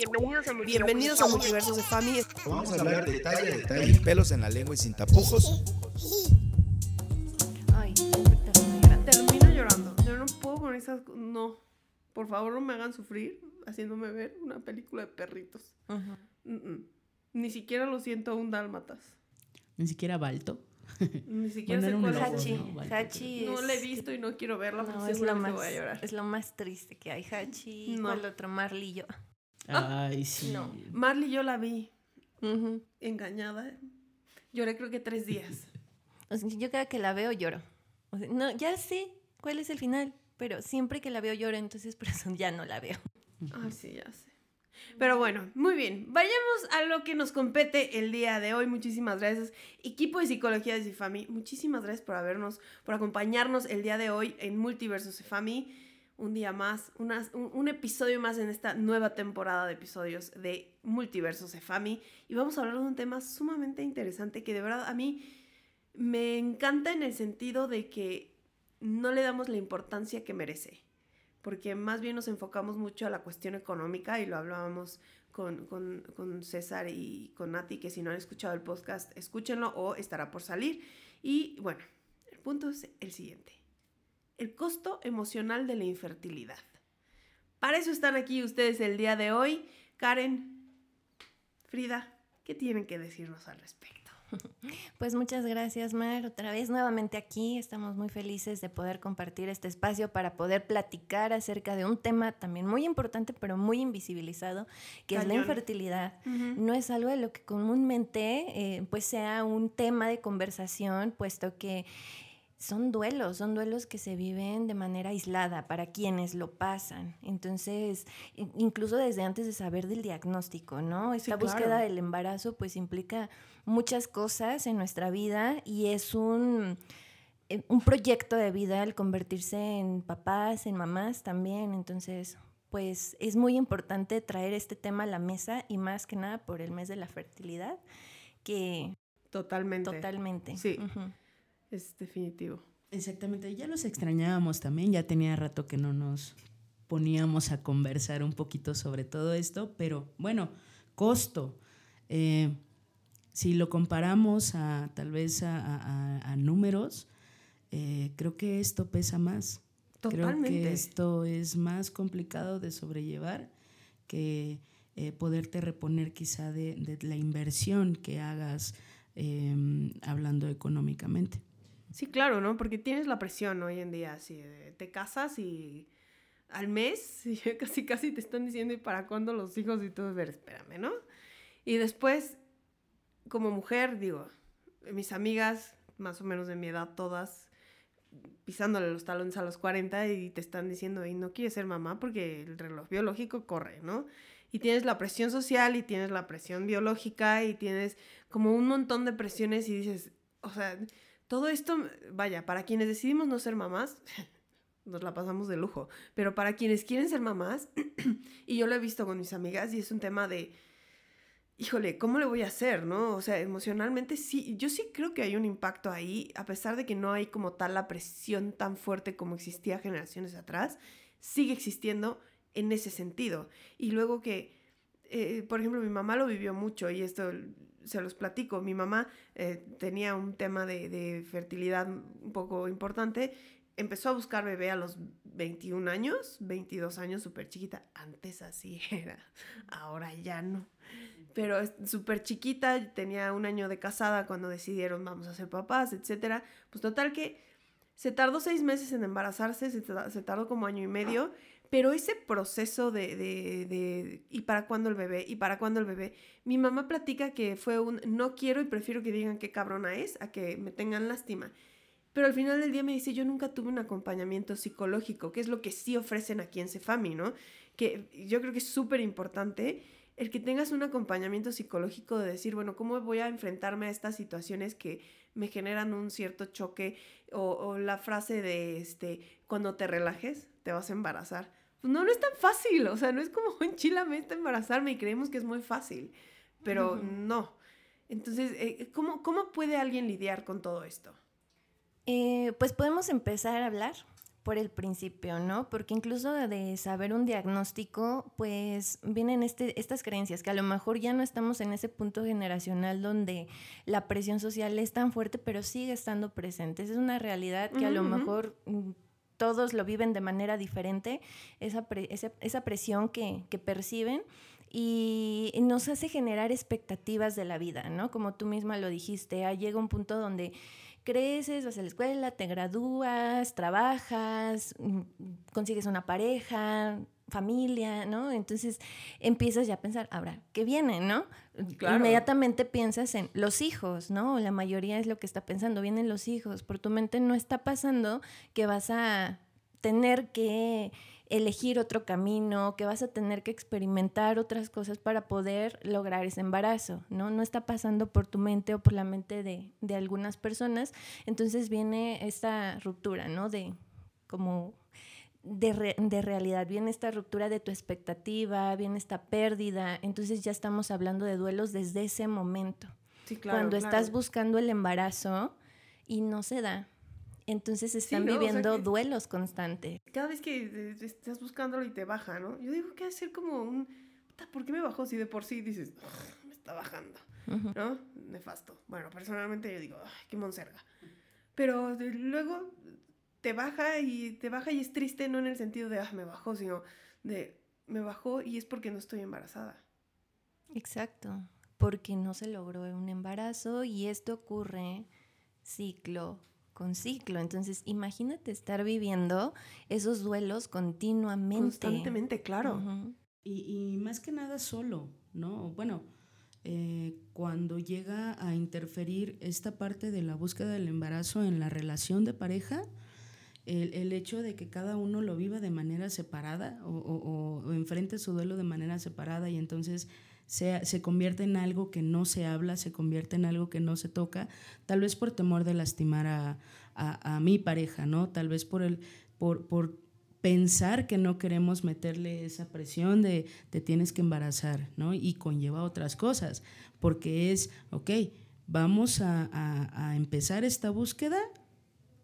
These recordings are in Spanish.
Bienvenidos a Multiversos, Bienvenidos a Multiversos de Fami. Vamos a hablar detalle a detalle, pelos en la lengua y sin tapujos. Ay, termino llorando. Yo no puedo con esas. No. Por favor, no me hagan sufrir haciéndome ver una película de perritos. Ni siquiera lo siento un dálmatas. Ni siquiera Balto. Ni siquiera sé cuál es. Hachi. No, la he visto y no quiero verla porque es lo más, voy a llorar. Es lo más triste que hay. Hachi, no. ¿cuál otro? Marley yo. Ay, sí. No. Marley yo la vi. Engañada. Lloré creo que tres días. yo cada que la veo lloro. no, ya sé cuál es el final, pero siempre que la veo lloro, entonces por eso ya no la veo. Ay, sí, ya sé. Pero bueno, muy bien. Vayamos a lo que nos compete el día de hoy. Muchísimas gracias, equipo de psicología de Cifami. Muchísimas gracias por habernos, por acompañarnos el día de hoy en Multiverso Cifami. Un día más, un, episodio más en esta nueva temporada de episodios de Multiverso Cefami. Y vamos a hablar de un tema sumamente interesante que de verdad a mí me encanta en el sentido de que no le damos la importancia que merece porque más bien nos enfocamos mucho a la cuestión económica y lo hablábamos con, con, César y con Nati, que si no han escuchado el podcast, escúchenlo o estará por salir. Y bueno, el punto es el siguiente. El costo emocional de la infertilidad. Para eso están aquí ustedes el día de hoy. Karen, Frida, ¿qué tienen que decirnos al respecto? Pues muchas gracias, Mar. Otra vez nuevamente aquí. Estamos muy felices de poder compartir este espacio para poder platicar acerca de un tema también muy importante, pero muy invisibilizado, que es la infertilidad. No es algo de lo que comúnmente eh, pues sea un tema de conversación, puesto que son duelos, son duelos que se viven de manera aislada para quienes lo pasan. Entonces, incluso desde antes de saber del diagnóstico, ¿no? Esta búsqueda del embarazo pues implica muchas cosas en nuestra vida y es un, eh, un proyecto de vida el convertirse en papás, en mamás también. Entonces, pues es muy importante traer este tema a la mesa y más que nada por el mes de la fertilidad, que... Totalmente. Totalmente. Sí es definitivo. Exactamente, ya los extrañábamos también, ya tenía rato que no nos poníamos a conversar un poquito sobre todo esto, pero bueno, costo. Eh, si lo comparamos a tal vez a, números, eh, creo que esto pesa más. Totalmente. Creo que esto es más complicado de sobrellevar que eh, poderte reponer quizá de, la inversión que hagas em, hablando económicamente. Sí, claro, ¿no? Porque tienes la presión hoy en día, así, te casas y al mes casi casi te están diciendo, ¿y para cuándo los hijos? Y todo, ver, espérame, ¿no? Y después, como mujer, digo, mis amigas, más o menos de mi edad, todas, pisándole los talones a los 40 y te están diciendo, y no quieres ser mamá porque el reloj biológico corre, ¿no? Y tienes la presión social y tienes la presión biológica y tienes como un montón de presiones y dices, o sea, todo esto, vaya, para quienes decidimos no ser mamás, nos la pasamos de lujo, pero para quienes quieren ser mamás, y yo lo he visto con mis amigas y es un tema de, híjole, ¿cómo le voy a hacer, no? O sea, emocionalmente sí, yo sí creo que hay un impacto ahí, a pesar de que no hay como tal la presión tan fuerte como existía generaciones atrás, sigue existiendo en ese sentido. Y luego que, eh, por ejemplo, mi mamá lo vivió mucho y esto se los platico, mi mamá eh, tenía un tema de, fertilidad un poco importante, empezó a buscar bebé a los 21 años, 22 años, súper chiquita, antes así era, ahora ya no, pero súper chiquita, tenía un año de casada cuando decidieron vamos a ser papás, etcétera, pues total que se tardó seis meses en embarazarse, se, se tardó como año y medio, pero ese proceso de, de, de, ¿y para cuándo el bebé? ¿Y para cuándo el bebé? Mi mamá platica que fue un no quiero y prefiero que digan qué cabrona es a que me tengan lástima. Pero al final del día me dice, yo nunca tuve un acompañamiento psicológico, que es lo que sí ofrecen aquí en Cefami, ¿no? Que yo creo que es súper importante el que tengas un acompañamiento psicológico de decir, bueno, ¿cómo voy a enfrentarme a estas situaciones que me generan un cierto choque? O, o la frase de, este, cuando te relajes, te vas a embarazar pues no, no es tan fácil, o sea, no es como enchilamente embarazarme y creemos que es muy fácil, pero no. Entonces, eh, ¿cómo, puede alguien lidiar con todo esto? Eh, pues podemos empezar a hablar por el principio, ¿no? Porque incluso de saber un diagnóstico, pues vienen este, estas creencias que a lo mejor ya no estamos en ese punto generacional donde la presión social es tan fuerte, pero sigue estando presente. Esa es una realidad que a lo mejor mm, todos lo viven de manera diferente, esa, presión que, que perciben y nos hace generar expectativas de la vida, ¿no? Como tú misma lo dijiste, ah, llega un punto donde creces, vas a la escuela, te gradúas, trabajas, mm, consigues una pareja, familia, ¿no? Entonces empiezas ya a pensar, ahora, ¿qué viene, no? Inmediatamente piensas en los hijos, ¿no? La mayoría es lo que está pensando, vienen los hijos. Por tu mente no está pasando que vas a tener que elegir otro camino, que vas a tener que experimentar otras cosas para poder lograr ese embarazo, ¿no? No está pasando por tu mente o por la mente de, de algunas personas. Entonces viene esta ruptura, ¿no? De como de, de, realidad, viene esta ruptura de tu expectativa, viene esta pérdida, entonces ya estamos hablando de duelos desde ese momento. Sí, claro, Cuando estás buscando el embarazo y no se da, entonces están viviendo duelos constantes. Cada vez que estás buscándolo y te baja, ¿no? Yo digo que hacer como un... ¿Por qué me bajó si de por sí dices, me está bajando? ¿No? Nefasto. Bueno, personalmente yo digo, ay, qué monserga. Pero luego te baja y te baja y es triste, no en el sentido de, ah, me bajó, sino de, me bajó y es porque no estoy embarazada. Exacto, porque no se logró un embarazo y esto ocurre ciclo con ciclo. Entonces, imagínate estar viviendo esos duelos continuamente. Constantemente, claro. y, más que nada solo, ¿no? Bueno, eh, cuando llega a interferir esta parte de la búsqueda del embarazo en la relación de pareja, el, hecho de que cada uno lo viva de manera separada o, o enfrente su duelo de manera separada y entonces se, convierte en algo que no se habla, se convierte en algo que no se toca, tal vez por temor de lastimar a, mi pareja, ¿no? Tal vez por, el, por, por pensar que no queremos meterle esa presión de te tienes que embarazar, ¿no? Y conlleva otras cosas, porque es, ok, vamos a, a empezar esta búsqueda,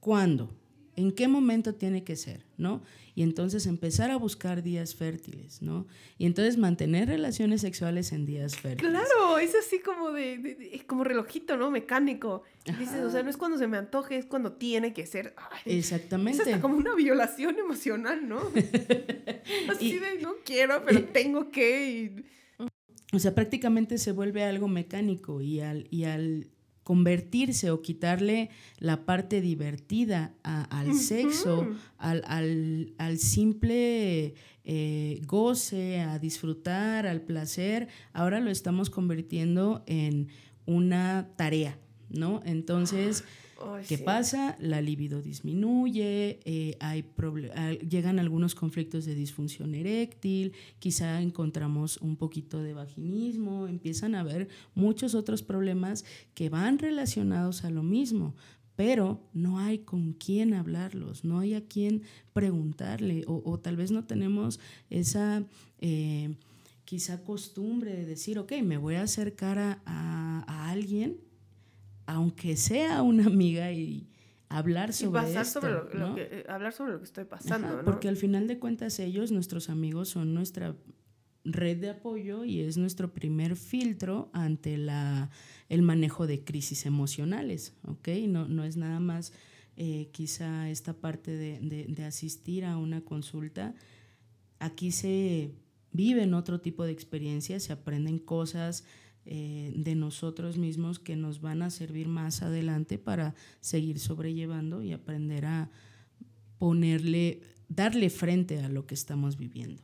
¿cuándo? ¿En qué momento tiene que ser? ¿no? Y entonces empezar a buscar días fértiles, ¿no? Y entonces mantener relaciones sexuales en días fértiles. Claro, es así como de, como relojito, ¿no? Mecánico. Dices, o sea, no es cuando se me antoje, es cuando tiene que ser. Exactamente. Es hasta como una violación emocional, ¿no? así de, no quiero, pero tengo que. O sea, prácticamente se vuelve algo mecánico y al, y al convertirse o quitarle la parte divertida al sexo, al, simple eh, goce, a disfrutar, al placer, ahora lo estamos convirtiendo en una tarea, ¿no? Entonces... ¿Qué pasa? La libido disminuye, eh, hay llegan algunos conflictos de disfunción eréctil, quizá encontramos un poquito de vaginismo, empiezan a haber muchos otros problemas que van relacionados a lo mismo, pero no hay con quién hablarlos, no hay a quién preguntarle o, tal vez no tenemos esa... Eh, quizá costumbre de decir, ok, me voy a acercar a, a alguien aunque sea una amiga y hablar sobre esto, lo, que, eh, hablar sobre lo que estoy pasando, Porque al final de cuentas ellos, nuestros amigos, son nuestra red de apoyo y es nuestro primer filtro ante la, el manejo de crisis emocionales, ¿ok? No, no es nada más eh, quizá esta parte de, de asistir a una consulta. Aquí se viven otro tipo de experiencias, se aprenden cosas, eh, de nosotros mismos que nos van a servir más adelante para seguir sobrellevando y aprender a ponerle, darle frente a lo que estamos viviendo.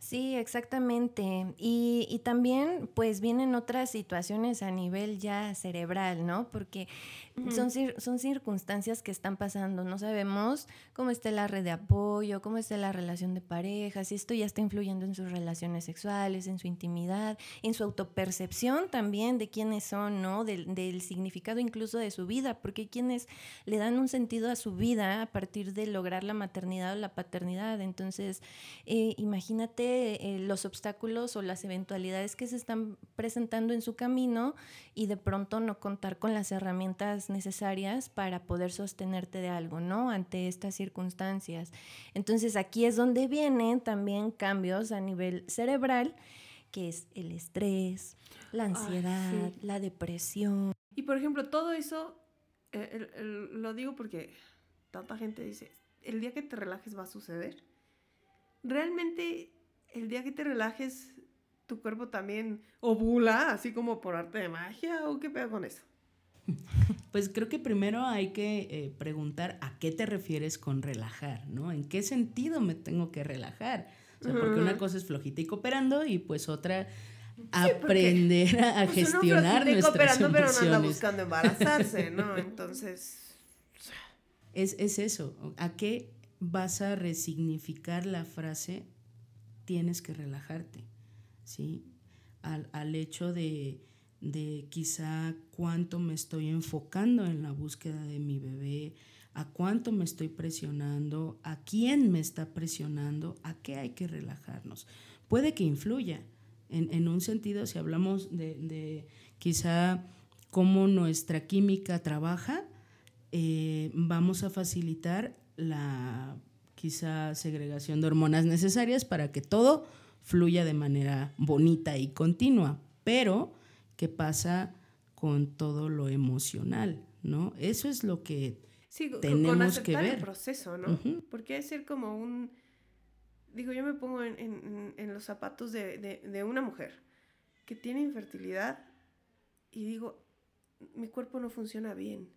Sí, exactamente. Y, y, también pues vienen otras situaciones a nivel ya cerebral, ¿no? Porque son, son circunstancias que están pasando. No sabemos cómo está la red de apoyo, cómo está la relación de pareja, si esto ya está influyendo en sus relaciones sexuales, en su intimidad, en su autopercepción también de quiénes son, ¿no? Del, del significado incluso de su vida, porque hay quienes le dan un sentido a su vida a partir de lograr la maternidad o la paternidad. Entonces, eh, imagínate ve eh, los obstáculos o las eventualidades que se están presentando en su camino y de pronto no contar con las herramientas necesarias para poder sostenerte de algo, ¿no? Ante estas circunstancias. Entonces aquí es donde vienen también cambios a nivel cerebral, que es el estrés, la ansiedad, la depresión. Y por ejemplo, todo eso, eh, lo digo porque tanta gente dice, el día que te relajes va a suceder realmente el día que te relajes, tu cuerpo también ovula, así como por arte de magia, o qué pedo con eso? Pues creo que primero hay que eh, preguntar a qué te refieres con relajar, ¿no? ¿En qué sentido me tengo que relajar? O sea, porque una cosa es flojita y cooperando y pues otra aprender a, pues gestionar nuestras cooperando, pero no anda buscando embarazarse, ¿no? Entonces... Es, es eso, ¿a qué vas a resignificar la frase tienes que relajarte, ¿sí? Al, hecho de, de quizá cuánto me estoy enfocando en la búsqueda de mi bebé, a cuánto me estoy presionando, a quién me está presionando, a qué hay que relajarnos. Puede que influya, en, un sentido, si hablamos de, quizá cómo nuestra química trabaja, eh, vamos a facilitar la quizá segregación de hormonas necesarias para que todo fluya de manera bonita y continua. Pero, ¿qué pasa con todo lo emocional? ¿no? Eso es lo que tenemos que ver. el proceso, ¿no? Porque es ser como un... Digo, yo me pongo en, los zapatos de, de una mujer que tiene infertilidad y digo, mi cuerpo no funciona bien.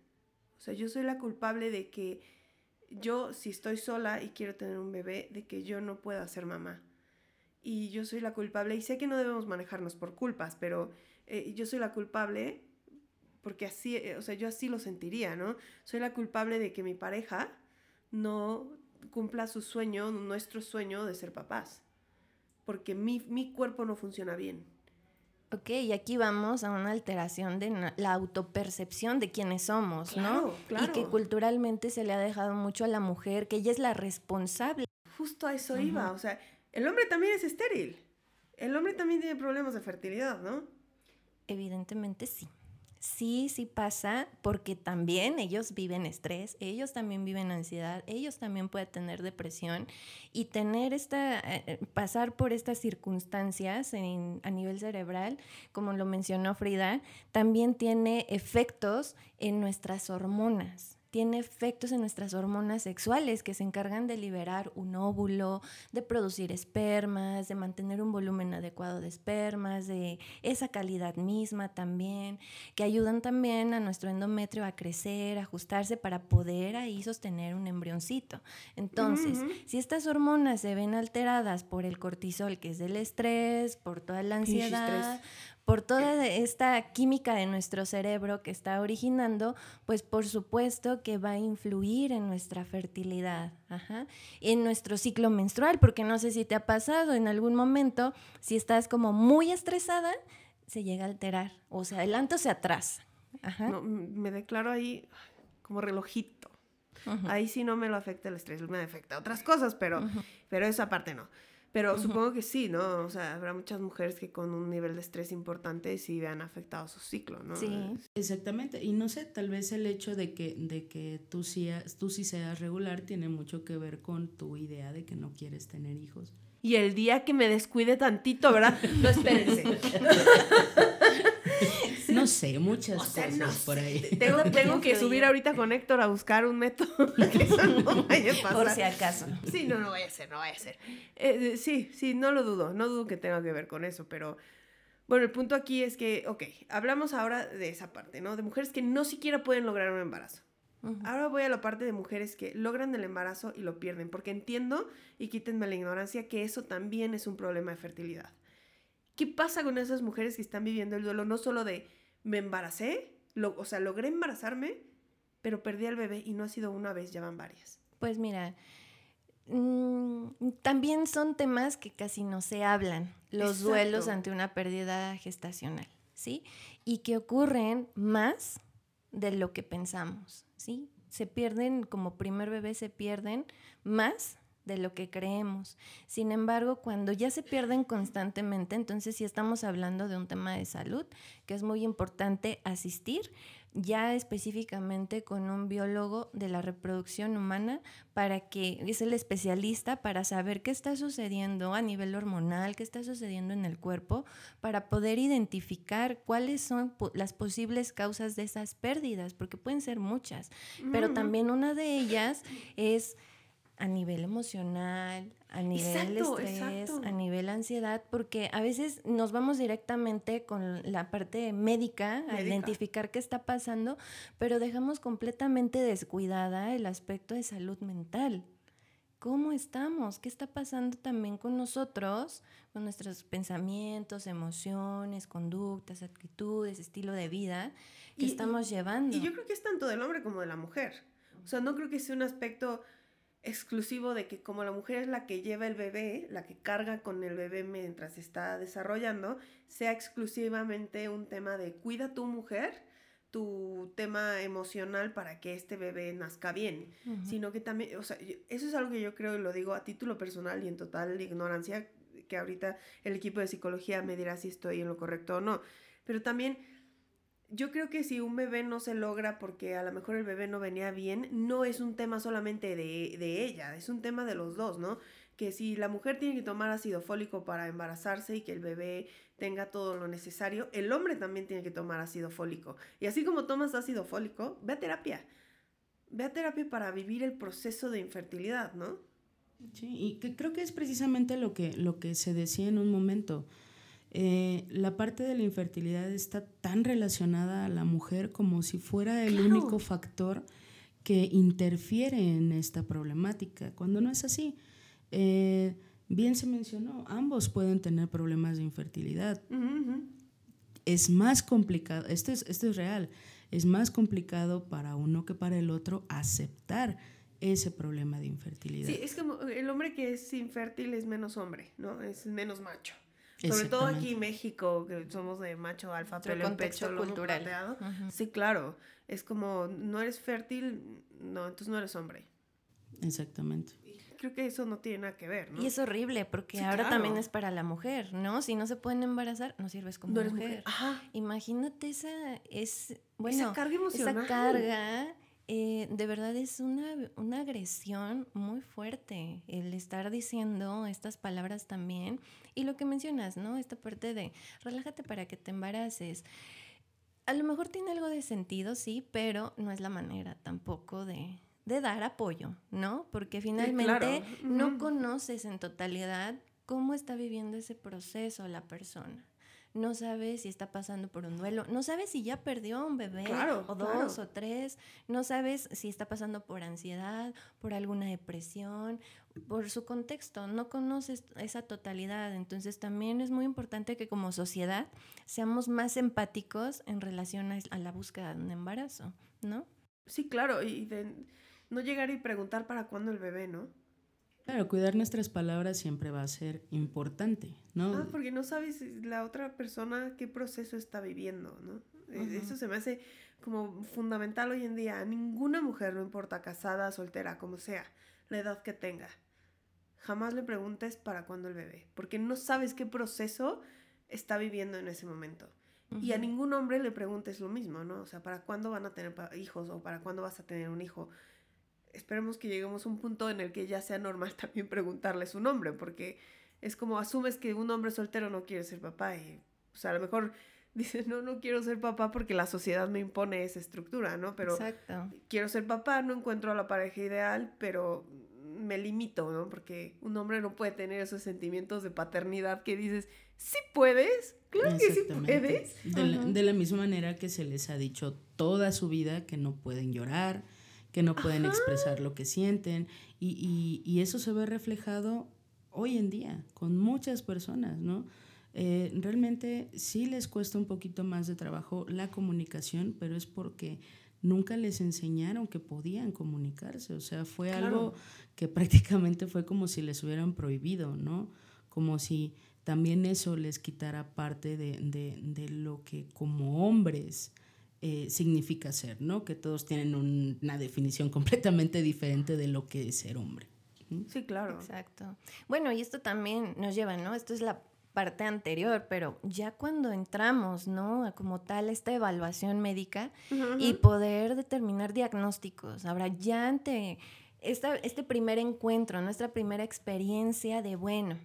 O sea, yo soy la culpable de que yo si estoy sola y quiero tener un bebé, de que yo no pueda ser mamá. Y yo soy la culpable, y sé que no debemos manejarnos por culpas, pero eh, yo soy la culpable porque así, eh, o sea, yo así lo sentiría, ¿no? Soy la culpable de que mi pareja no cumpla su sueño, nuestro sueño de ser papás, porque mi, mi cuerpo no funciona bien. Ok, y aquí vamos a una alteración de la autopercepción de quiénes somos, ¿no? Claro. Y que culturalmente se le ha dejado mucho a la mujer, que ella es la responsable. Justo a eso iba, o sea, el hombre también es estéril. El hombre también tiene problemas de fertilidad, ¿no? Evidentemente sí sí, sí pasa porque también ellos viven estrés, ellos también viven ansiedad, ellos también pueden tener depresión y tener esta, eh, pasar por estas circunstancias a nivel cerebral, como lo mencionó Frida, también tiene efectos en nuestras hormonas tiene efectos en nuestras hormonas sexuales que se encargan de liberar un óvulo, de producir espermas, de mantener un volumen adecuado de espermas, de esa calidad misma también, que ayudan también a nuestro endometrio a crecer, a ajustarse para poder ahí sostener un embrioncito. Entonces, si estas hormonas se ven alteradas por el cortisol, que es del estrés, por toda la ansiedad, por toda esta química de nuestro cerebro que está originando, pues por supuesto que va a influir en nuestra fertilidad, en nuestro ciclo menstrual, porque no sé si te ha pasado en algún momento, si estás como muy estresada, se llega a alterar, o se adelanta o se atrasa. me declaro ahí como relojito. Ahí sí no me lo afecta el estrés, me afecta otras cosas, pero, pero esa parte no. Pero supongo que sí, ¿no? O sea, habrá muchas mujeres que con un nivel de estrés importante sí vean afectado su ciclo, ¿no? Sí. Exactamente. Y no sé, tal vez el hecho de que, de que tú, sí, tú sí seas regular tiene mucho que ver con tu idea de que no quieres tener hijos. Y el día que me descuide tantito, ¿verdad? No espérense. No sé, muchas cosas por ahí. Tengo, tengo que subir ahorita con Héctor a buscar un método que eso no vaya a pasar. Por si acaso. Sí, no, no vaya a ser, no vaya a ser. Eh, sí, sí, no lo dudo, no dudo que tenga que ver con eso, pero bueno, el punto aquí es que, ok, hablamos ahora de esa parte, ¿no? De mujeres que no siquiera pueden lograr un embarazo. Ahora voy a la parte de mujeres que logran el embarazo y lo pierden, porque entiendo, y quítenme la ignorancia, que eso también es un problema de fertilidad. ¿Qué pasa con esas mujeres que están viviendo el duelo no solo de me embaracé, o sea, logré embarazarme, pero perdí al bebé y no ha sido una vez, ya van varias. Pues mira, mm, también son temas que casi no se hablan, los duelos ante una pérdida gestacional, ¿sí? Y que ocurren más de lo que pensamos, ¿sí? Se pierden, como primer bebé se pierden más de lo que creemos. Sin embargo, cuando ya se pierden constantemente, entonces sí estamos hablando de un tema de salud que es muy importante asistir ya específicamente con un biólogo de la reproducción humana para que es el especialista para saber qué está sucediendo a nivel hormonal, qué está sucediendo en el cuerpo, para poder identificar cuáles son las posibles causas de esas pérdidas, porque pueden ser muchas, pero también una de ellas es a nivel emocional, a nivel estrés, a nivel ansiedad, porque a veces nos vamos directamente con la parte médica, a identificar qué está pasando, pero dejamos completamente descuidada el aspecto de salud mental. ¿Cómo estamos? ¿Qué está pasando también con nosotros, con nuestros pensamientos, emociones, conductas, actitudes, estilo de vida que estamos llevando? Y yo creo que es tanto del hombre como de la mujer. O sea, no creo que sea un aspecto exclusivo de que como la mujer es la que lleva el bebé, la que carga con el bebé mientras está desarrollando, sea exclusivamente un tema de cuida tu mujer, tu tema emocional para que este bebé nazca bien, sino que también, o sea, eso es algo que yo creo y lo digo a título personal y en total ignorancia, que ahorita el equipo de psicología me dirá si estoy en lo correcto o no, pero también yo creo que si un bebé no se logra porque a lo mejor el bebé no venía bien, no es un tema solamente de, ella, es un tema de los dos, ¿no? Que si la mujer tiene que tomar ácido fólico para embarazarse y que el bebé tenga todo lo necesario, el hombre también tiene que tomar ácido fólico. Y así como tomas ácido fólico, ve a terapia. Ve a terapia para vivir el proceso de infertilidad, ¿no? Sí, y que creo que es precisamente lo que, lo que se decía en un momento. Eh, la parte de la infertilidad está tan relacionada a la mujer como si fuera el único factor que interfiere en esta problemática, cuando no es así. Eh, bien se mencionó, ambos pueden tener problemas de infertilidad. Es más complicado, esto es, esto es real, es más complicado para uno que para el otro aceptar ese problema de infertilidad. Sí, es como el hombre que es infértil es menos hombre, ¿no? Es menos macho. Sobre todo aquí en México, que somos de macho alfa, pero en pecho cultural. Sí, claro. Es como, no eres fértil, no, entonces no eres hombre. Exactamente. Creo que eso no tiene nada que ver, ¿no? Y es horrible porque ahora también es para la mujer, ¿no? Si no se pueden embarazar, no sirves como mujer. Ajá. Imagínate esa, es, bueno, esa carga emocional. Esa carga eh, de verdad es una, una, agresión muy fuerte el estar diciendo estas palabras también. Y lo que mencionas, ¿no? Esta parte de relájate para que te embaraces. A lo mejor tiene algo de sentido, sí, pero no es la manera tampoco de, de dar apoyo, ¿no? Porque finalmente no conoces en totalidad cómo está viviendo ese proceso la persona no sabes si está pasando por un duelo, no sabes si ya perdió un bebé o dos o tres, no sabes si está pasando por ansiedad, por alguna depresión, por su contexto, no conoces esa totalidad. Entonces también es muy importante que como sociedad seamos más empáticos en relación a, la búsqueda de un embarazo, ¿no? Sí, claro, y de no llegar y preguntar para cuándo el bebé, ¿no? Claro, cuidar nuestras palabras siempre va a ser importante, ¿no? Ah, porque no sabes la otra persona qué proceso está viviendo, ¿no? E, eso se me hace como fundamental hoy en día. A ninguna mujer, no importa casada, soltera, como sea, la edad que tenga, jamás le preguntes para cuándo el bebé, porque no sabes qué proceso está viviendo en ese momento. Y a ningún hombre le preguntes lo mismo, ¿no? O sea, ¿para cuándo van a tener hijos o para cuándo vas a tener un hijo? Esperemos que lleguemos a un punto en el que ya sea normal también preguntarle su nombre, porque es como asumes que un hombre soltero no quiere ser papá y, o sea, a lo mejor dice, no, no quiero ser papá porque la sociedad me impone esa estructura, ¿no? Pero quiero ser papá, no encuentro a la pareja ideal, pero me limito, ¿no? Porque un hombre no puede tener esos sentimientos de paternidad que dices, sí puedes, claro que sí puedes. De de la misma manera que se les ha dicho toda su vida que no pueden llorar, que no pueden expresar lo que sienten y, y, eso se ve reflejado hoy en día con muchas personas, ¿no? Eh, realmente sí les cuesta un poquito más de trabajo la comunicación, pero es porque nunca les enseñaron que podían comunicarse, o sea, fue algo que prácticamente fue como si les hubieran prohibido, ¿no? Como si también eso les quitara parte de, de, de lo que como hombres eh, significa ser, ¿no? Que todos tienen una definición completamente diferente de lo que es ser hombre. Sí, claro. Exacto. Bueno, y esto también nos lleva, ¿no? Esto es la parte anterior, pero ya cuando entramos, ¿no? A como tal esta evaluación médica y poder determinar diagnósticos. Ahora, ya ante esta, este primer encuentro, nuestra primera experiencia de, bueno,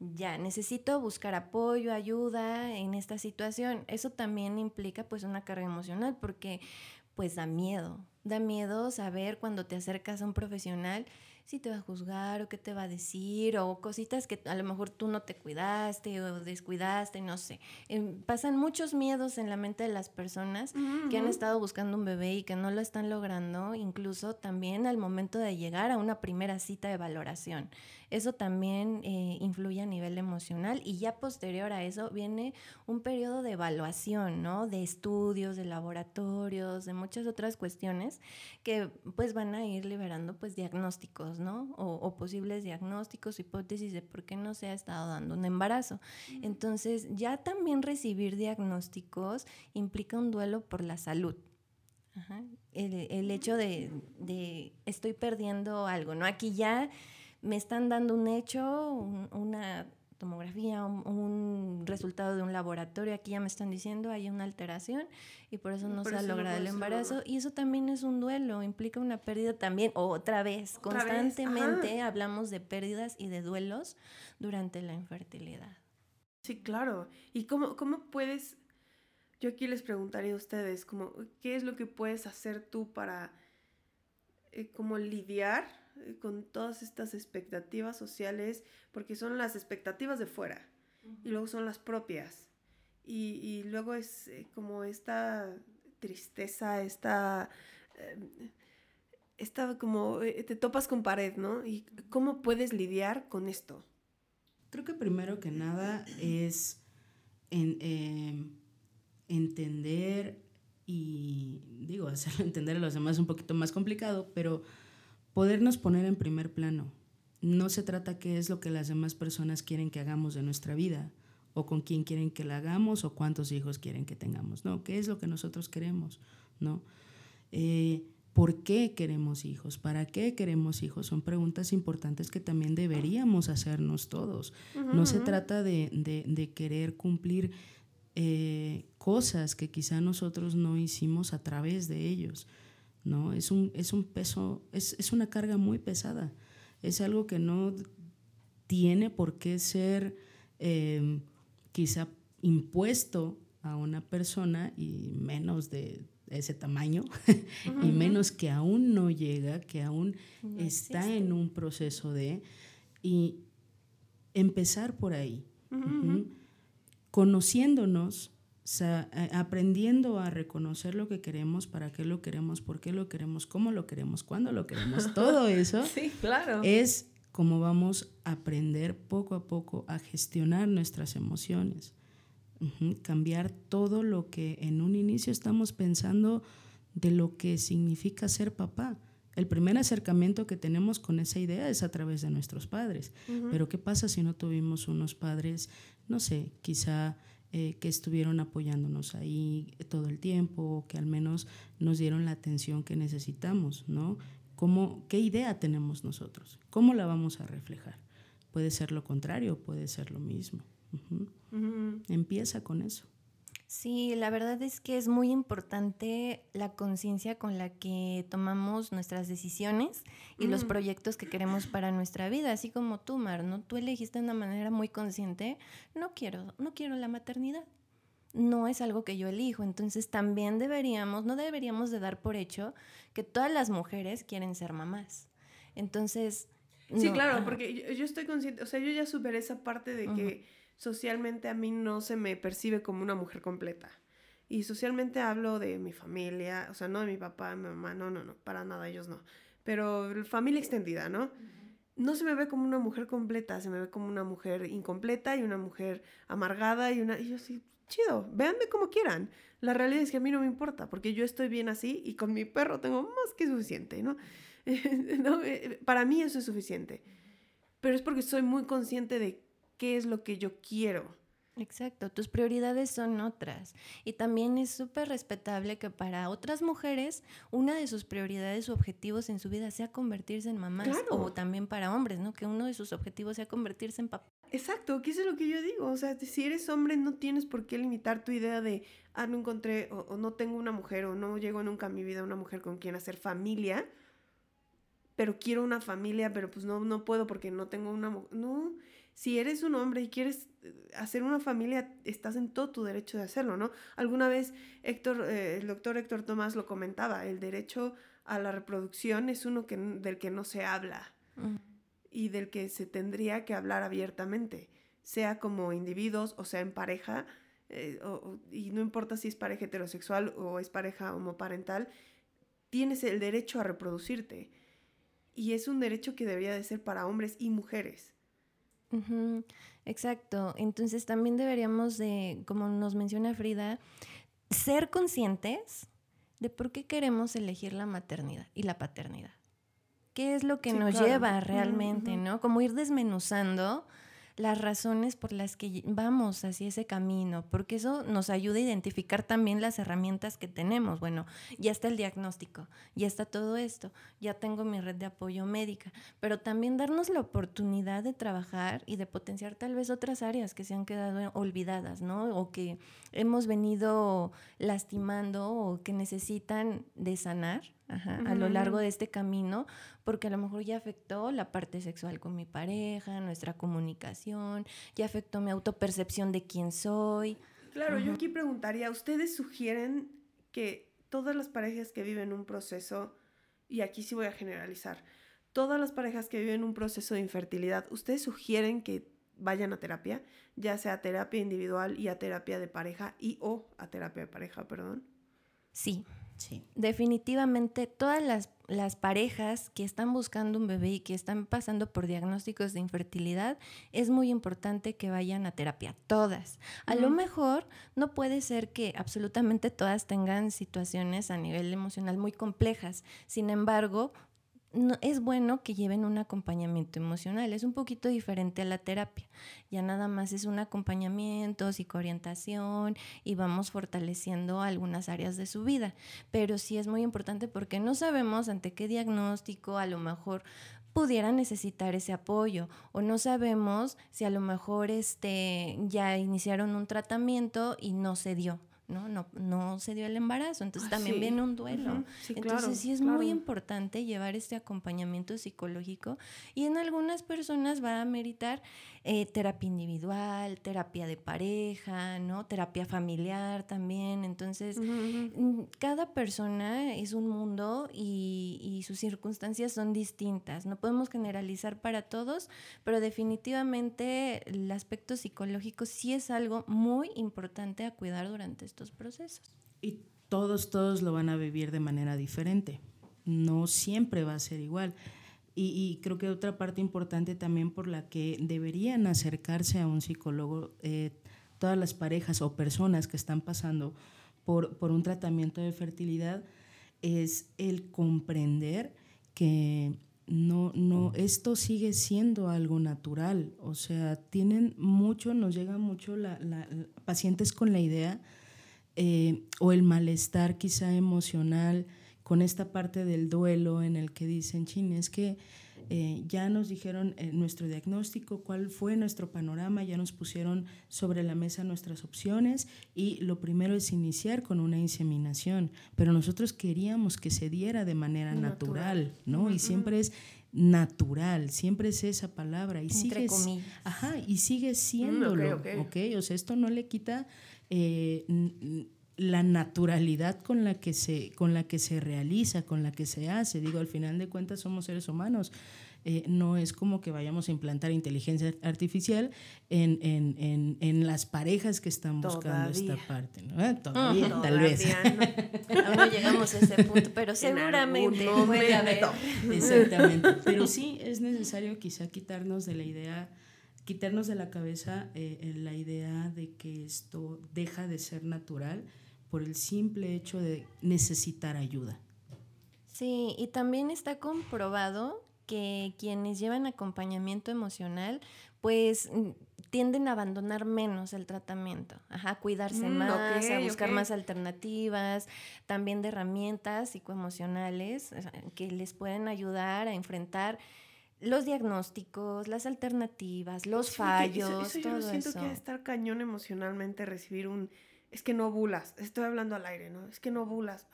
ya necesito buscar apoyo, ayuda en esta situación. Eso también implica pues una carga emocional porque pues da miedo, da miedo saber cuando te acercas a un profesional si te va a juzgar o qué te va a decir o cositas que a lo mejor tú no te cuidaste o descuidaste, no sé. Em, pasan muchos miedos en la mente de las personas que han estado buscando un bebé y que no lo están logrando, incluso también al momento de llegar a una primera cita de valoración. Eso también eh, influye a nivel emocional y ya posterior a eso viene un periodo de evaluación, ¿no? De estudios, de laboratorios, de muchas otras cuestiones que pues van a ir liberando pues diagnósticos, ¿no? O, posibles diagnósticos, hipótesis de por qué no se ha estado dando un embarazo. Entonces ya también recibir diagnósticos implica un duelo por la salud. El, hecho de, de, estoy perdiendo algo, ¿no? Aquí ya me están dando un hecho, una tomografía, un, resultado de un laboratorio, aquí ya me están diciendo hay una alteración y por eso no se ha logrado el embarazo. Y eso también es un duelo, implica una pérdida también, otra vez, constantemente hablamos de pérdidas y de duelos durante la infertilidad. Sí, claro. ¿Y cómo, cómo puedes, yo aquí les preguntaría a ustedes, como, ¿qué es lo que puedes hacer tú para eh, como lidiar con todas estas expectativas sociales, porque son las expectativas de fuera y luego son las propias. Y, luego es eh, como esta tristeza, esta, eh, esta como te topas con pared, ¿no? ¿Y cómo puedes lidiar con esto? Creo que primero que nada es entender y digo, hacerlo entender a los demás es un poquito más complicado, pero podernos poner en primer plano. No se trata qué es lo que las demás personas quieren que hagamos de nuestra vida, o con quién quieren que la hagamos, o cuántos hijos quieren que tengamos. No, qué es lo que nosotros queremos, ¿no? Eh, ¿Por qué queremos hijos? ¿Para qué queremos hijos? Son preguntas importantes que también deberíamos hacernos todos. No se trata de, querer cumplir eh, cosas que quizá nosotros no hicimos a través de ellos. ¿No? Es un, es un peso, es, una carga muy pesada. Es algo que no tiene por qué ser em, quizá impuesto a una persona y menos de ese tamaño y menos que aún no llega, que aún está en un proceso de y empezar por ahí, conociéndonos aprendiendo a reconocer lo que queremos, para qué lo queremos, por qué lo queremos, cómo lo queremos, cuándo lo queremos, todo eso sí, claro. es como vamos a aprender poco a poco a gestionar nuestras emociones, cambiar todo lo que en un inicio estamos pensando de lo que significa ser papá. El primer acercamiento que tenemos con esa idea es a través de nuestros padres. Pero ¿qué pasa si no tuvimos unos padres, no sé, quizá eh, que estuvieron apoyándonos ahí todo el tiempo, que al menos nos dieron la atención que necesitamos, ¿no? ¿Cómo, ¿Qué idea tenemos nosotros? ¿Cómo la vamos a reflejar? Puede ser lo contrario, puede ser lo mismo. Empieza con eso. Sí, la verdad es que es muy importante la conciencia con la que tomamos nuestras decisiones y los proyectos que queremos para nuestra vida, así como tú, Mar, ¿no? Tú elegiste de una manera muy consciente, no quiero, no quiero la maternidad. No es algo que yo elijo, entonces también deberíamos, no deberíamos de dar por hecho que todas las mujeres quieren ser mamás. Entonces, Sí, claro, porque yo, estoy consciente, o sea, yo ya superé esa parte de que socialmente a mí no se me percibe como una mujer completa. Y socialmente hablo de mi familia, o sea, no de mi papá, mi mamá, no, no, no, para nada, ellos no. Pero familia extendida, ¿no? No se me ve como una mujer completa, se me ve como una mujer incompleta y una mujer amargada y una... Y yo así, chido, véanme como quieran. La realidad es que a mí no me importa, porque yo estoy bien así y con mi perro tengo más que suficiente, ¿no? ¿no? Eh, para mí eso es suficiente. Pero es porque soy muy consciente de qué es lo que yo quiero. Exacto, tus prioridades son otras. Y también es súper respetable que para otras mujeres una de sus prioridades o objetivos en su vida sea convertirse en mamás. O también para hombres, ¿no? Que uno de sus objetivos sea convertirse en papá. Exacto, que eso es lo que yo digo. O sea, si eres hombre no tienes por qué limitar tu idea de, ah, no encontré o, no tengo una mujer o no llego nunca a mi vida una mujer con quien hacer familia. Pero quiero una familia, pero pues no, no puedo porque no tengo una mujer. No, si eres un hombre y quieres eh, hacer una familia, estás en todo tu derecho de hacerlo, ¿no? Alguna vez Héctor, eh, el doctor Héctor Tomás lo comentaba, el derecho a la reproducción es uno que, del que no se habla y del que se tendría que hablar abiertamente, sea como individuos o sea en pareja, eh, y no importa si es pareja heterosexual o es pareja homoparental, tienes el derecho a reproducirte. Y es un derecho que debería de ser para hombres y mujeres. Exacto. Entonces también deberíamos de, como nos menciona Frida, ser conscientes de por qué queremos elegir la maternidad y la paternidad. ¿Qué es lo que nos lleva realmente, no? Como ir desmenuzando las razones por las que vamos hacia ese camino, porque eso nos ayuda a identificar también las herramientas que tenemos. Bueno, ya está el diagnóstico, ya está todo esto, ya tengo mi red de apoyo médica, pero también darnos la oportunidad de trabajar y de potenciar tal vez otras áreas que se han quedado olvidadas, ¿no? O que hemos venido lastimando o que necesitan de sanar a lo largo de este camino, porque a lo mejor ya afectó la parte sexual con mi pareja, nuestra comunicación, ya afectó mi autopercepción de quién soy. Claro, yo aquí preguntaría, ¿ustedes sugieren que todas las parejas que viven un proceso, y aquí sí voy a generalizar, todas las parejas que viven un proceso de infertilidad, ¿ustedes sugieren que vayan a terapia, ya sea a terapia individual y a terapia de pareja y o a terapia de pareja, perdón? Sí. Sí. Definitivamente todas las, parejas que están buscando un bebé y que están pasando por diagnósticos de infertilidad, es muy importante que vayan a terapia, todas. A lo mejor no puede ser que absolutamente todas tengan situaciones a nivel emocional muy complejas, sin embargo, es bueno que lleven un acompañamiento emocional. Es un poquito diferente a la terapia. Ya nada más es un acompañamiento, psicoorientación y vamos fortaleciendo algunas áreas de su vida. Pero sí es muy importante porque no sabemos ante qué diagnóstico a lo mejor pudiera necesitar ese apoyo o no sabemos si a lo mejor este ya iniciaron un tratamiento y no se dio. ¿No? No, no se dio el embarazo, entonces también viene un duelo. entonces sí es muy importante llevar este acompañamiento psicológico y en algunas personas va a meritar eh, terapia individual, terapia de pareja, ¿no? Terapia familiar también. Entonces, mm, cada persona es un mundo y, y sus circunstancias son distintas. No podemos generalizar para todos, pero definitivamente el aspecto psicológico sí es algo muy importante a cuidar durante estos procesos. Y todos, todos lo van a vivir de manera diferente. No siempre va a ser igual. Y, creo que otra parte importante también por la que deberían acercarse a un psicólogo eh, todas las parejas o personas que están pasando por, por un tratamiento de fertilidad es el comprender que no, no, esto sigue siendo algo natural. O sea, tienen mucho, nos llega mucho la, pacientes con la idea eh, o el malestar quizá emocional con esta parte del duelo en el que dicen, chin, es que eh, ya nos dijeron eh, nuestro diagnóstico, cuál fue nuestro panorama, ya nos pusieron sobre la mesa nuestras opciones y lo primero es iniciar con una inseminación, pero nosotros queríamos que se diera de manera natural, ¿no? Y siempre es natural, siempre es esa palabra y sigue, ajá, y sigue mm, siéndolo, okay, O sea, esto no le quita eh, la naturalidad con la que se con la que se realiza, con la que se hace. Digo, al final de cuentas somos seres humanos. Eh, no es como que vayamos a implantar inteligencia artificial en, en, en, las parejas que están buscando esta parte. ¿no? Eh, todavía, tal vez. No. llegamos a ese punto, pero seguramente puede haber. Exactamente. Pero sí es necesario quizá quitarnos de la idea quitarnos de la cabeza eh, la idea de que esto deja de ser natural por el simple hecho de necesitar ayuda. Sí, y también está comprobado que quienes llevan acompañamiento emocional, pues mm, tienden a abandonar menos el tratamiento, Ajá, a cuidarse Mm, más, a buscar más alternativas, también de herramientas psicoemocionales que les pueden ayudar a enfrentar los diagnósticos, las alternativas, los porque eso- fallos, eso yo todo lo siento eso. que estar cañón emocionalmente recibir un... Es que no ovulas, estoy hablando al aire, ¿no? Es que no ovulas.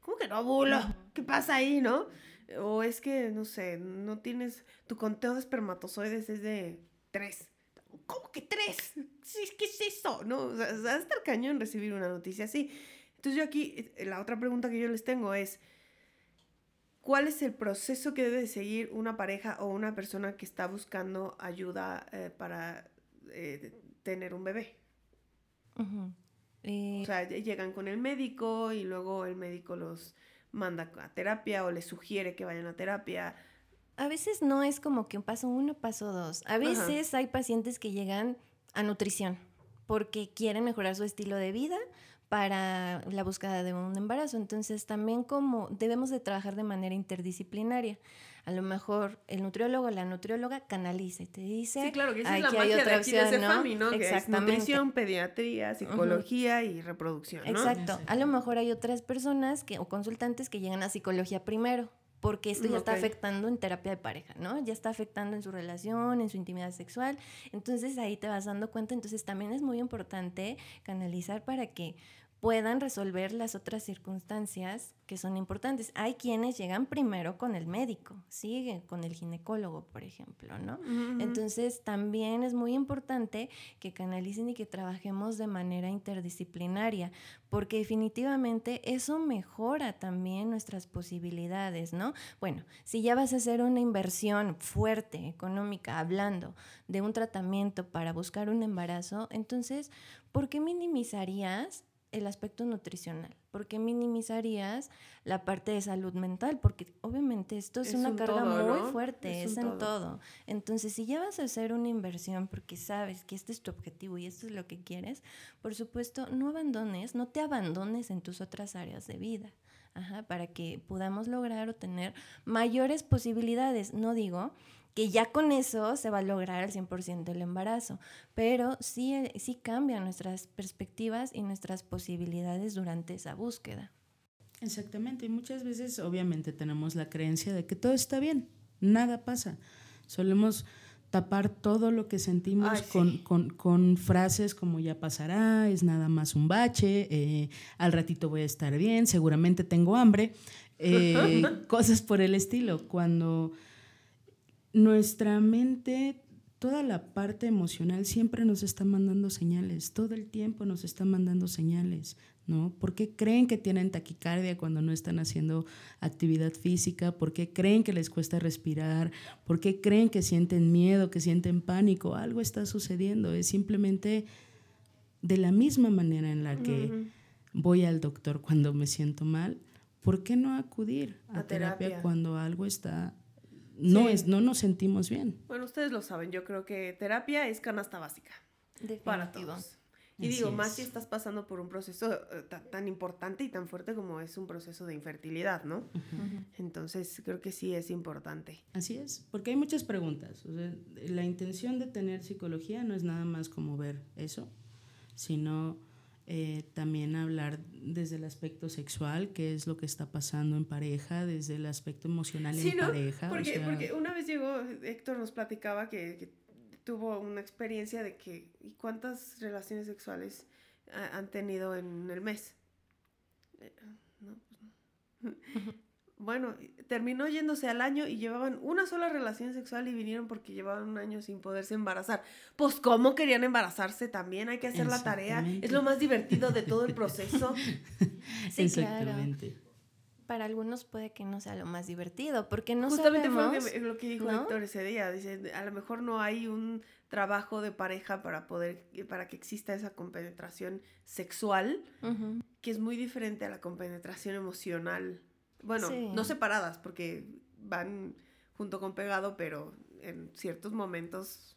¿Cómo que no ovulo? ¿Qué pasa ahí, no? O es que, no sé, no tienes... Tu conteo de espermatozoides es de tres. ¿Cómo que tres? ¿Qué es eso? No, o sea, estar cañón recibir una noticia así. Entonces yo aquí, eh, la otra pregunta que yo les tengo es... ¿Cuál es el proceso que debe de seguir una pareja o una persona que está buscando ayuda eh, para eh, tener un bebé? Eh, O sea, ll- llegan con el médico y luego el médico los manda a terapia o les sugiere que vayan a terapia. A veces no es como que un paso uno, paso dos. A veces hay pacientes que llegan a nutrición porque quieren mejorar su estilo de vida para la búsqueda de un embarazo. Entonces también como debemos de trabajar de manera interdisciplinaria. A lo mejor el nutriólogo o la nutrióloga canaliza y te dice, Sí, claro, que esa es "Aquí la hay magia de otra aquí de opción", ¿no? Cefami, ¿no? Que es nutrición, pediatría, psicología y reproducción, ¿no? Exacto. Exacto. A lo mejor hay otras personas que, o consultantes que llegan a psicología primero, porque esto ya está Ok. afectando en terapia de pareja, ¿no? Ya está afectando en su relación, en su intimidad sexual. Entonces ahí te vas dando cuenta. Entonces también es muy importante canalizar para que puedan resolver las otras circunstancias que son importantes. Hay quienes llegan primero con el médico, siguen con el ginecólogo, por ejemplo, ¿no? Entonces también es muy importante que canalicen y que trabajemos de manera interdisciplinaria, porque definitivamente eso mejora también nuestras posibilidades, ¿no? Bueno, si ya vas a hacer una inversión fuerte, económica, hablando de un tratamiento para buscar un embarazo, entonces, ¿por qué minimizarías el aspecto nutricional? ¿Por qué minimizarías la parte de salud mental? Porque obviamente esto es, Es una un carga todo, muy ¿no? fuerte, Es en todo. todo. Entonces, si ya vas a hacer una inversión porque sabes que este es tu objetivo y esto es lo que quieres, por supuesto, no abandones, no te abandones en tus otras áreas de vida. Ajá, para que podamos lograr o tener mayores posibilidades. No digo que ya con eso se va a lograr al 100% el embarazo, pero sí, eh, sí cambian nuestras perspectivas y nuestras posibilidades durante esa búsqueda. Exactamente, y muchas veces obviamente tenemos la creencia de que todo está bien, nada pasa. Solemos tapar todo lo que sentimos Ay, con, sí. con- con frases como ya pasará, es nada más un bache, eh, al ratito voy a estar bien, seguramente tengo hambre, eh, cosas por el estilo, cuando nuestra mente, toda la parte emocional siempre nos está mandando señales, todo el tiempo nos está mandando señales, ¿no? ¿Por qué creen que tienen taquicardia cuando no están haciendo actividad física? ¿Por qué creen que les cuesta respirar? ¿Por qué creen que sienten miedo, que sienten pánico? Algo está sucediendo, es simplemente de la misma manera en la que voy al doctor cuando me siento mal, ¿por qué no acudir a, A terapia, terapia. cuando algo está no Sí. es no nos sentimos bien? Bueno, ustedes lo saben, yo creo que terapia es canasta básica para todos. Y Así digo, más si estás pasando por un proceso eh, tan, tan importante y tan fuerte como es un proceso de infertilidad, ¿no? Entonces, creo que sí es importante. Así es, porque hay muchas preguntas. O sea, la intención de tener psicología no es nada más como ver eso, sino eh, también hablar desde el aspecto sexual, qué es lo que está pasando en pareja, desde el aspecto emocional Sí, en ¿no? pareja. o Porque, sea, porque una vez llegó, Héctor nos platicaba que, que tuvo una experiencia de que, ¿y cuántas relaciones sexuales ha- han tenido en el mes? Eh, no, pues no. Bueno, terminó yéndose al año y llevaban una sola relación sexual y vinieron porque llevaban un año sin poderse embarazar. Pues, ¿cómo querían embarazarse también? Hay que hacer la tarea. Es lo más divertido de todo el proceso. Sí, claro. Exactamente. Para algunos puede que no sea lo más divertido, porque no Justamente fue lo sabemos... que, me- lo que dijo ¿no? Héctor ese día. Dice, a lo mejor no hay un trabajo de pareja para poder, para que exista esa compenetración sexual, que es muy diferente a la compenetración emocional. Bueno, Sí. no separadas, porque van junto con pegado, pero en ciertos momentos,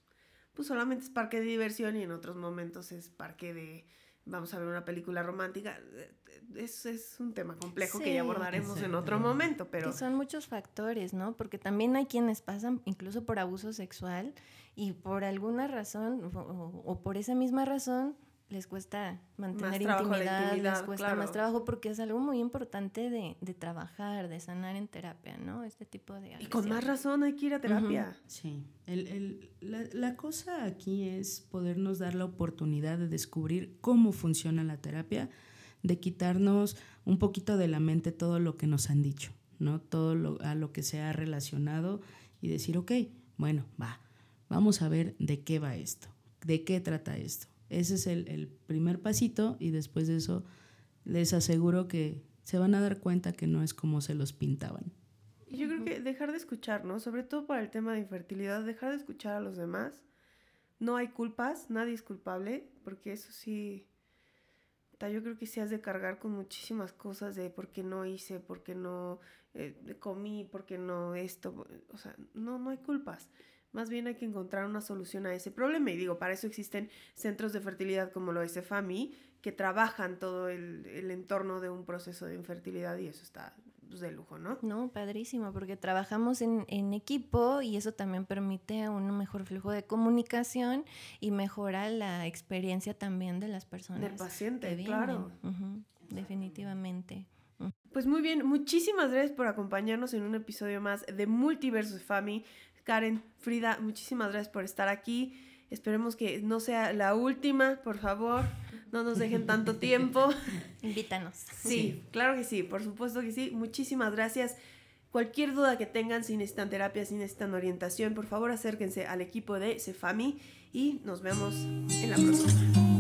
pues solamente es parque de diversión y en otros momentos es parque de, vamos a ver una película romántica. Es, es un tema complejo que ya abordaremos en otro momento, pero Que son muchos factores, ¿no? Porque también hay quienes pasan incluso por abuso sexual y por alguna razón o por esa misma razón les cuesta mantener intimidad, intimidad, les cuesta claro. más trabajo porque es algo muy importante de, de trabajar, de sanar en terapia, ¿no? Este tipo de y con más razón hay que ir a terapia. Sí, el- el- la, la cosa aquí es podernos dar la oportunidad de descubrir cómo funciona la terapia, de quitarnos un poquito de la mente todo lo que nos han dicho, ¿no? Todo lo, a lo que se ha relacionado y decir, ok, bueno, va, vamos a ver de qué va esto, de qué trata esto. Ese es el, el primer pasito y después de eso les aseguro que se van a dar cuenta que no es como se los pintaban. Yo creo que dejar de escuchar, ¿no? Sobre todo para el tema de infertilidad, dejar de escuchar a los demás. No hay culpas, nadie es culpable, porque eso sí, yo creo que sí has de cargar con muchísimas cosas de por qué no hice, por qué no eh, comí, por qué no esto, o sea, no, no hay culpas. Más bien hay que encontrar una solución a ese problema. Y digo, para eso existen centros de fertilidad como lo es EFAMI, que trabajan todo el, el entorno de un proceso de infertilidad y eso está pues, de lujo, ¿no? No, padrísimo, porque trabajamos en, en equipo y eso también permite un mejor flujo de comunicación y mejora la experiencia también de las personas. Del paciente, claro. Definitivamente. Pues muy bien, muchísimas gracias por acompañarnos en un episodio más de Multiversus Fami. Karen, Frida, muchísimas gracias por estar aquí. Esperemos que no sea la última, por favor. No nos dejen tanto tiempo. Invítanos. Sí, claro que sí, por supuesto que sí. Muchísimas gracias. Cualquier duda que tengan, si necesitan terapia, si necesitan orientación, por favor acérquense al equipo de Cefami y nos vemos en la próxima.